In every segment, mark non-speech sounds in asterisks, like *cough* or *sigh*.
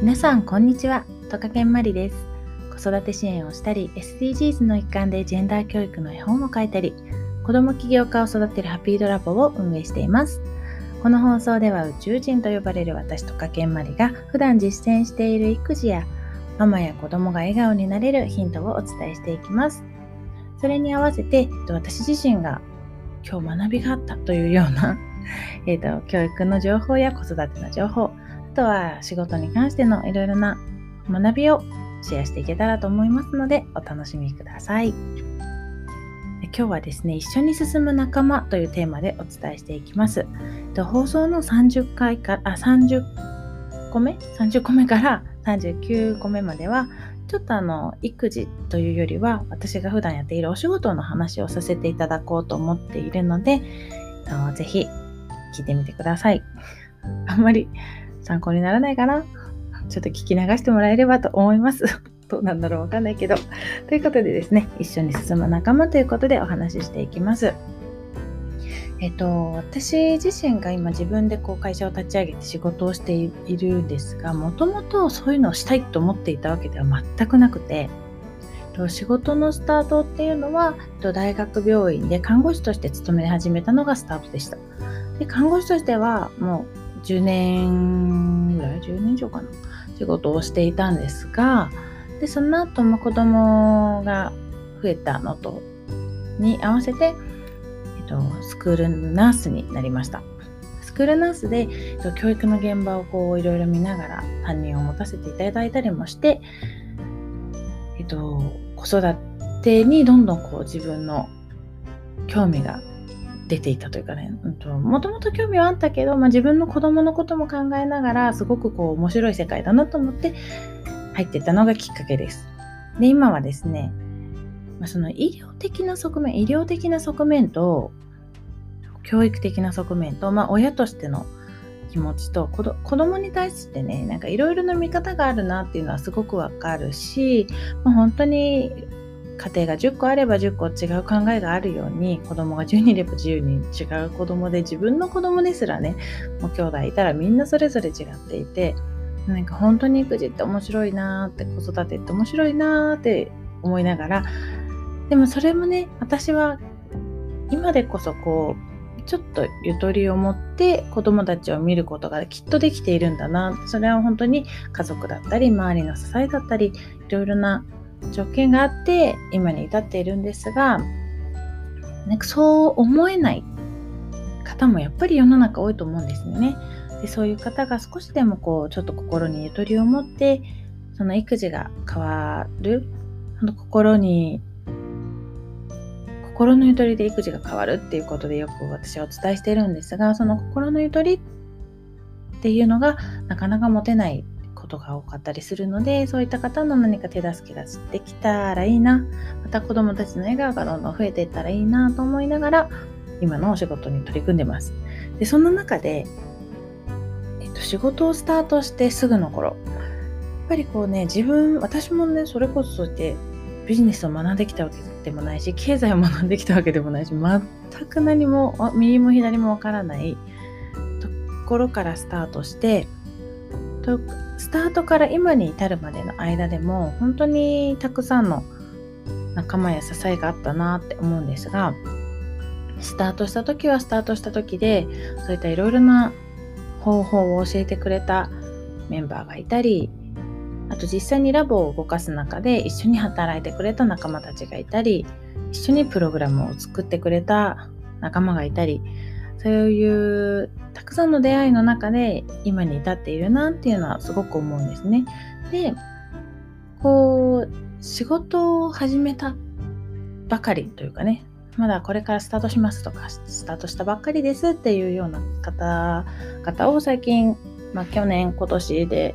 皆さんこんにちは。トカケンマリです。子育て支援をしたり SDGs の一環でジェンダー教育の絵本を書いたり子供起業家を育てるハッピードラボを運営しています。この放送では宇宙人と呼ばれる私トカケンマリが普段実践している育児やママや子供が笑顔になれるヒントをお伝えしていきます。それに合わせて私自身が今日学びがあったというようなえーと教育の情報や子育ての情報とは仕事に関してのいろいろな学びをシェアしていけたらと思いますのでお楽しみください。今日はですね、一緒に進む仲間というテーマでお伝えしていきます。放送の30回から、あ、30個目 ?30 個目から39個目までは、ちょっとあの、育児というよりは、私が普段やっているお仕事の話をさせていただこうと思っているので、ぜひ聞いてみてください。あんまり参考にならないかな？ちょっと聞き流してもらえればと思います。*laughs* どうなんだろうわかんないけど。ということでですね、一緒に進む仲間ということでお話ししていきます。えっと、私自身が今自分でこう会社を立ち上げて仕事をしているんですが、もともとそういうのをしたいと思っていたわけでは全くなくて、仕事のスタートっていうのは大学病院で看護師として勤め始めたのがスタートでした。で看護師としてはもう10年ぐらい？10年以上かな？仕事をしていたんですがでその後も子供が増えたのとに合わせて、えっと、スクールナースになりました。スクールナースで、えっと、教育の現場をこういろいろ見ながら担任を持たせていただいたりもして、えっと、子育てにどんどんこう自分の興味が出ていたというかね、もともと興味はあったけど、まあ、自分の子供のことも考えながら、すごくこう面白い世界だなと思って入っていったのがきっかけです。で、今はですね、まあ、その医療的な側面、医療的な側面と、教育的な側面と、まあ、親としての気持ちと子供に対してねなんかいろいろな見方があるなっていうのはすごくわかるし、まあ、本当に家庭が10個あれば10個違う考えがあるように子供が10人いれば10人違う子供で自分の子供ですらねもう兄弟いたらみんなそれぞれ違っていてなんか本当に育児って面白いなーって子育てって面白いなーって思いながらでもそれもね私は今でこそこうちょっとゆとりを持って子供たちを見ることがきっとできているんだな。それは本当に家族だったり周りの支えだったりいろいろな条件があって今に至っているんですがなんかそう思えない方もやっぱり世の中多いと思うんですよね。でそういう方が少しでもこうちょっと心にゆとりを持ってその育児が変わるその心に心のゆとりで育児が変わるっていうことでよく私はお伝えしてるんですがその心のゆとりっていうのがなかなか持てないことが多かったりするのでそういった方の何か手助けができたらいいな。また子どもたちの笑顔がどんどん増えていったらいいなと思いながら今のお仕事に取り組んでます。でそんな中で、えっと、仕事をスタートしてすぐの頃。やっぱりこうね自分私もねそれこそそうやってビジネスを学んできたわけでもないし経済を学んできたわけでもないし全く何も右も左もわからないところからスタートしてスタートから今に至るまでの間でも本当にたくさんの仲間や支えがあったなって思うんですがスタートした時はスタートした時でそういったいろいろな方法を教えてくれたメンバーがいたりあと実際にラボを動かす中で一緒に働いてくれた仲間たちがいたり一緒にプログラムを作ってくれた仲間がいたりそういうたくさんの出会いの中で今に至っているなっていうのはすごく思うんですね。で、こう、仕事を始めたばかりというかね、まだこれからスタートしますとか、スタートしたばっかりですっていうような方々を最近、まあ去年、今年で、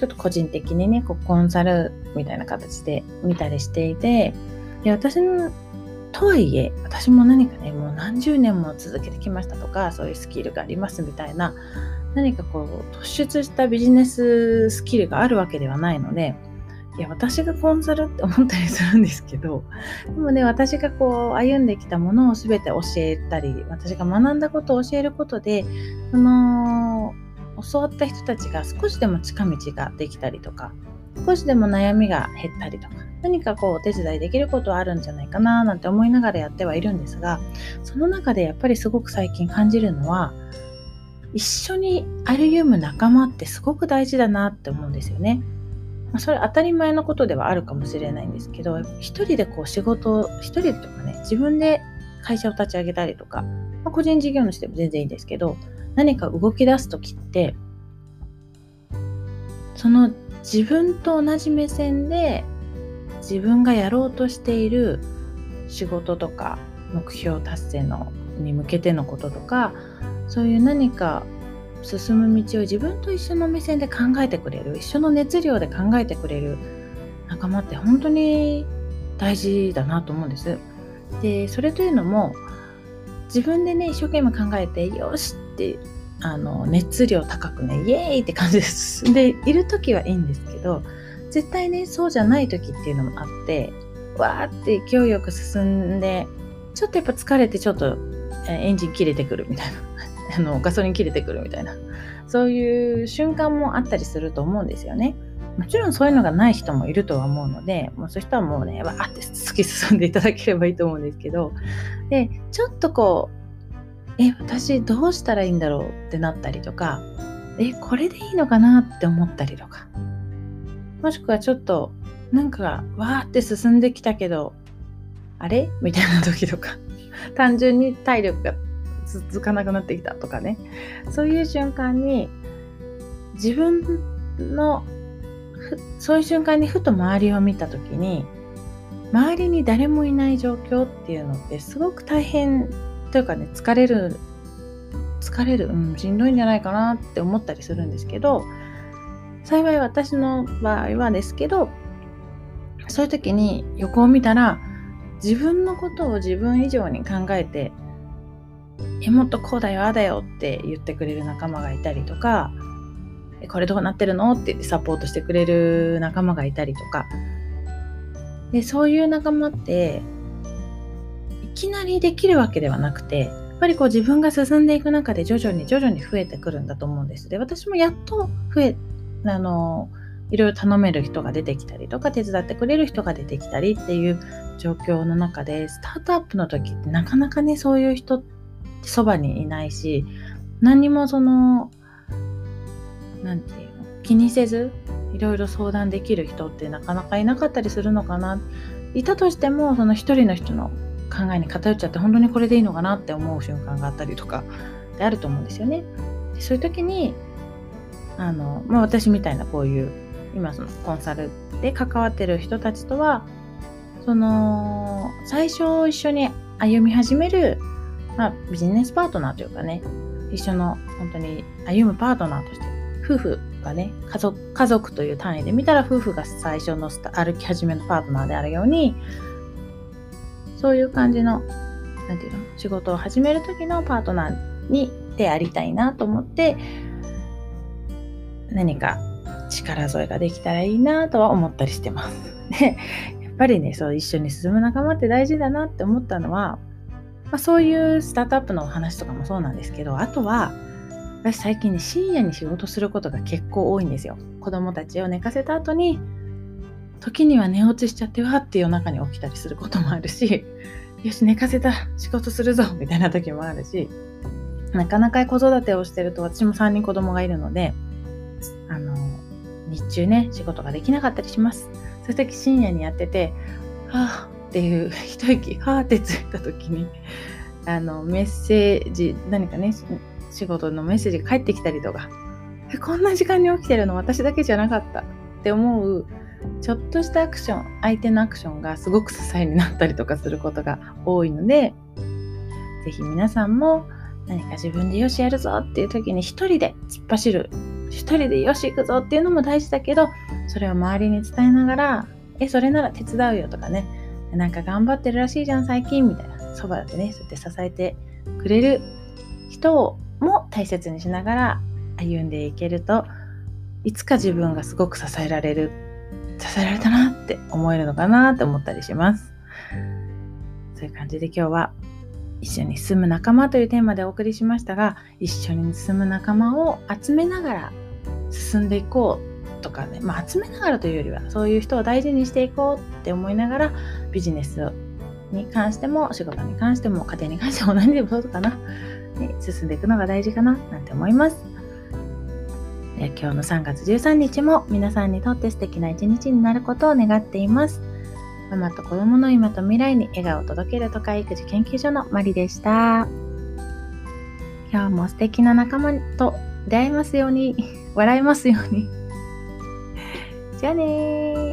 ちょっと個人的にね、こうコンサルみたいな形で見たりしていて、で私とはいえ私も何かねもう何十年も続けてきましたとかそういうスキルがありますみたいな何かこう突出したビジネススキルがあるわけではないのでいや私がコンサルって思ったりするんですけどでもね私がこう歩んできたものを全て教えたり私が学んだことを教えることでその教わった人たちが少しでも近道ができたりとか少しでも悩みが減ったりとか何かこうお手伝いできることはあるんじゃないかななんて思いながらやってはいるんですがその中でやっぱりすごく最近感じるのは一緒に歩む仲間ってすごく大事だなって思うんですよね。ま、それ当たり前のことではあるかもしれないんですけど一人でこう仕事を一人とかね自分で会社を立ち上げたりとか、まあ、個人事業主でも全然いいんですけど何か動き出す時ってその自分と同じ目線で自分がやろうとしている仕事とか目標達成のに向けてのこととかそういう何か進む道を自分と一緒の目線で考えてくれる一緒の熱量で考えてくれる仲間って本当に大事だなと思うんです。でそれというのも自分でね一生懸命考えてよしってあの熱量高くねイエーイって感じで進んでいる時はいいんですけど絶対ねそうじゃない時っていうのもあってわーって勢いよく進んでちょっとやっぱ疲れてちょっとエンジン切れてくるみたいな。*laughs* あのガソリン切れてくるみたいな。そういう瞬間もあったりすると思うんですよね。もちろんそういうのがない人もいるとは思うので、もうそういう人はもうね、わーって突 *laughs* き進んでいただければいいと思うんですけど、で、ちょっとこう、え、私どうしたらいいんだろう？ってなったりとか、え、これでいいのかな？って思ったりとか、もしくはちょっと、なんか、わーって進んできたけど、あれ？みたいな時とか、*laughs* 単純に体力が続かなくなってきたとかね。そういう瞬間に自分のそういう瞬間にふと周りを見た時に周りに誰もいない状況っていうのってすごく大変というかね疲れる疲れる、うん、しんどいんじゃないかなって思ったりするんですけど幸い私の場合はですけどそういう時に横を見たら自分のことを自分以上に考えてえもっとこうだよああだよって言ってくれる仲間がいたりとかこれどうなってるのってサポートしてくれる仲間がいたりとか。でそういう仲間ってきなりできるわけではなくてやっぱりこう自分が進んでいく中で徐々に徐々に増えてくるんだと思うんです。で私もやっと増えあのいろいろ頼める人が出てきたりとか手伝ってくれる人が出てきたりっていう状況の中でスタートアップの時ってなかなかねそういう人ってそばにいないし何にもその何て言うの気にせずいろいろ相談できる人ってなかなかいなかったりするのかないたとしてもその一人の人の考えに偏っちゃって本当にこれでいいのかなって思う瞬間があったりとかであると思うんですよね。でそういう時にあの、まあ、私みたいなこういう今そのコンサルで関わってる人たちとはその最初一緒に歩み始めるまあ、ビジネスパートナーというかね、一緒の本当に歩むパートナーとして、夫婦がね、家族、家族という単位で見たら夫婦が最初の歩き始めのパートナーであるように、そういう感じの、なんていうの、仕事を始める時のパートナーにでありたいなと思って、何か力添えができたらいいなとは思ったりしてます。*laughs* で、やっぱりね、そう一緒に進む仲間って大事だなって思ったのは、まあ、そういうスタートアップのお話とかもそうなんですけどあとは私最近ね深夜に仕事することが結構多いんですよ子供たちを寝かせた後に時には寝落ちしちゃってわって夜中に起きたりすることもあるし *laughs* よし寝かせた仕事するぞみたいな時もあるしなかなか子育てをしてると私も3人子供がいるのであの日中ね仕事ができなかったりします。そういう時深夜にやっててはあっていう一息はーってついた時にあのメッセージ何かね仕事のメッセージが返ってきたりとかこんな時間に起きてるの私だけじゃなかったって思うちょっとしたアクション相手のアクションがすごく支えになったりとかすることが多いので是非皆さんも何か自分でよしやるぞっていう時に一人で突っ走る一人でよし行くぞっていうのも大事だけどそれを周りに伝えながらえそれなら手伝うよとかね。なんか頑張ってるらしいじゃん最近みたいなそばでねそうやって支えてくれる人も大切にしながら歩んでいけるといつか自分がすごく支えられる支えられたなって思えるのかなって思ったりしますそういう感じで今日は一緒に住む仲間というテーマでお送りしましたが一緒に住む仲間を集めながら進んでいこうとかね、まあ、集めながらというよりはそういう人を大事にしていこうって思いながらビジネスに関しても仕事に関しても家庭に関しても何でもそうかな、ね、進んでいくのが大事かななんて思います。今日の3月13日も皆さんにとって素敵な一日になることを願っています。ママと子供の今と未来に笑顔を届ける都会育児研究所のマリでした。今日も素敵な仲間と出会えますように、笑えますように。じゃあねー。